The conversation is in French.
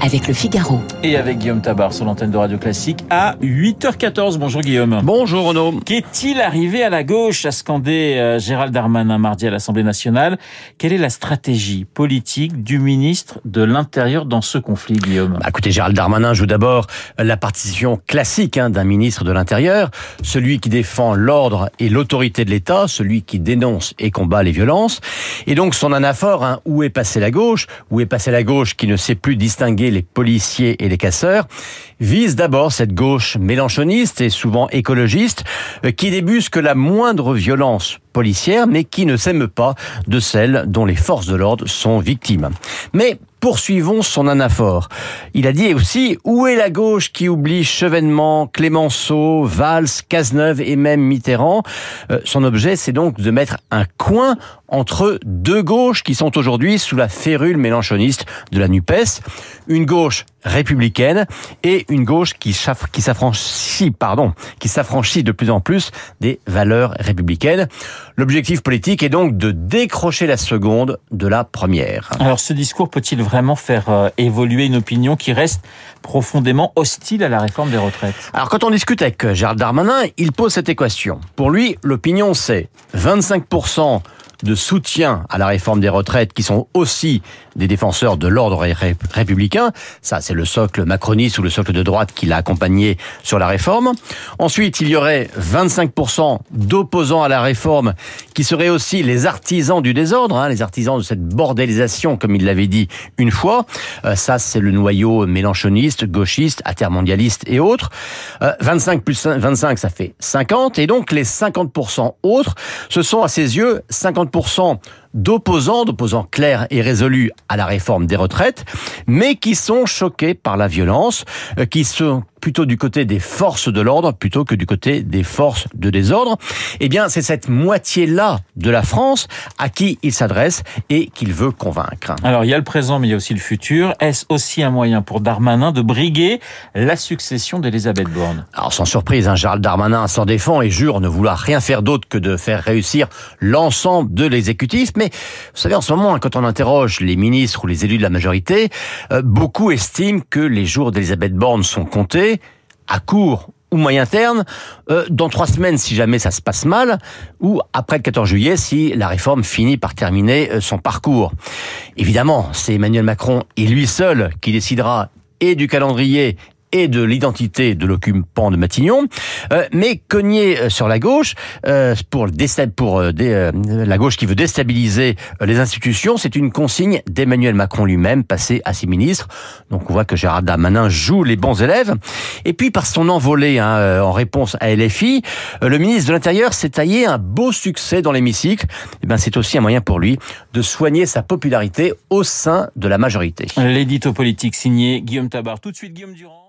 avec le Figaro. Et avec Guillaume Tabar sur l'antenne de Radio Classique à 8h14. Bonjour Guillaume. Bonjour Renaud. Qu'est-il arrivé à la gauche à scander euh, Gérald Darmanin mardi à l'Assemblée nationale? Quelle est la stratégie politique du ministre de l'Intérieur dans ce conflit, Guillaume? Bah, Écoutez, Gérald Darmanin joue d'abord la partition classique hein, d'un ministre de l'Intérieur, celui qui défend l'ordre et l'autorité de l'État, celui qui dénonce et combat les violences. Et donc son anaphore, hein, où est passée la gauche? Où est passée la gauche qui ne sait plus distinguer les policiers et les casseurs, vise d'abord cette gauche mélanchoniste et souvent écologiste euh, qui débusque la moindre violence policière mais qui ne s'aime pas de celle dont les forces de l'ordre sont victimes. Mais poursuivons son anaphore. Il a dit aussi où est la gauche qui oublie Chevènement, Clémenceau, Valls, Cazeneuve et même Mitterrand? Euh, son objet, c'est donc de mettre un coin entre deux gauches qui sont aujourd'hui sous la férule mélanchoniste de la NUPES. Une gauche républicaine et une gauche qui s'affranchit, pardon, qui s'affranchit de plus en plus des valeurs républicaines. L'objectif politique est donc de décrocher la seconde de la première. Alors ce discours peut-il vraiment faire euh, évoluer une opinion qui reste profondément hostile à la réforme des retraites? Alors quand on discute avec Gérald Darmanin, il pose cette équation. Pour lui, l'opinion c'est 25% de soutien à la réforme des retraites qui sont aussi des défenseurs de l'ordre républicain. Ça, c'est le socle macroniste ou le socle de droite qui l'a accompagné sur la réforme. Ensuite, il y aurait 25% d'opposants à la réforme qui seraient aussi les artisans du désordre, hein, les artisans de cette bordélisation, comme il l'avait dit une fois. Euh, ça, c'est le noyau mélanchoniste, gauchiste, intermondialiste et autres. 25 euh, plus 25, ça fait 50. Et donc, les 50% autres, ce sont à ses yeux 50 d'opposants, d'opposants clairs et résolus à la réforme des retraites, mais qui sont choqués par la violence, euh, qui sont plutôt du côté des forces de l'ordre plutôt que du côté des forces de désordre, eh bien c'est cette moitié-là de la France à qui il s'adresse et qu'il veut convaincre. Alors il y a le présent mais il y a aussi le futur. Est-ce aussi un moyen pour Darmanin de briguer la succession d'Elisabeth Borne? Alors sans surprise, hein, Gérald Darmanin s'en défend et jure ne vouloir rien faire d'autre que de faire réussir l'ensemble de l'exécutif. Mais vous savez, en ce moment, hein, quand on interroge les ministres ou les élus de la majorité, euh, beaucoup estiment que les jours d'Elisabeth Borne sont comptés à court ou moyen terme, euh, dans trois semaines si jamais ça se passe mal, ou après le 14 juillet si la réforme finit par terminer euh, son parcours. Évidemment, c'est Emmanuel Macron et lui seul qui décidera et du calendrier et de l'identité de l'occupant de Matignon, euh, mais cogner euh, sur la gauche euh, pour, pour la gauche qui veut déstabiliser les institutions, c'est une consigne d'Emmanuel Macron lui-même passé à ses ministres. Donc on voit que Gérard Darmanin joue les bons élèves. Et puis par son envolée hein, en réponse à LFI, le ministre de l'Intérieur s'est taillé un beau succès dans l'hémicycle. Et eh ben c'est aussi un moyen pour lui de soigner sa popularité au sein de la majorité. L'édito politique signé Guillaume Tabar. Tout de suite Guillaume Durand.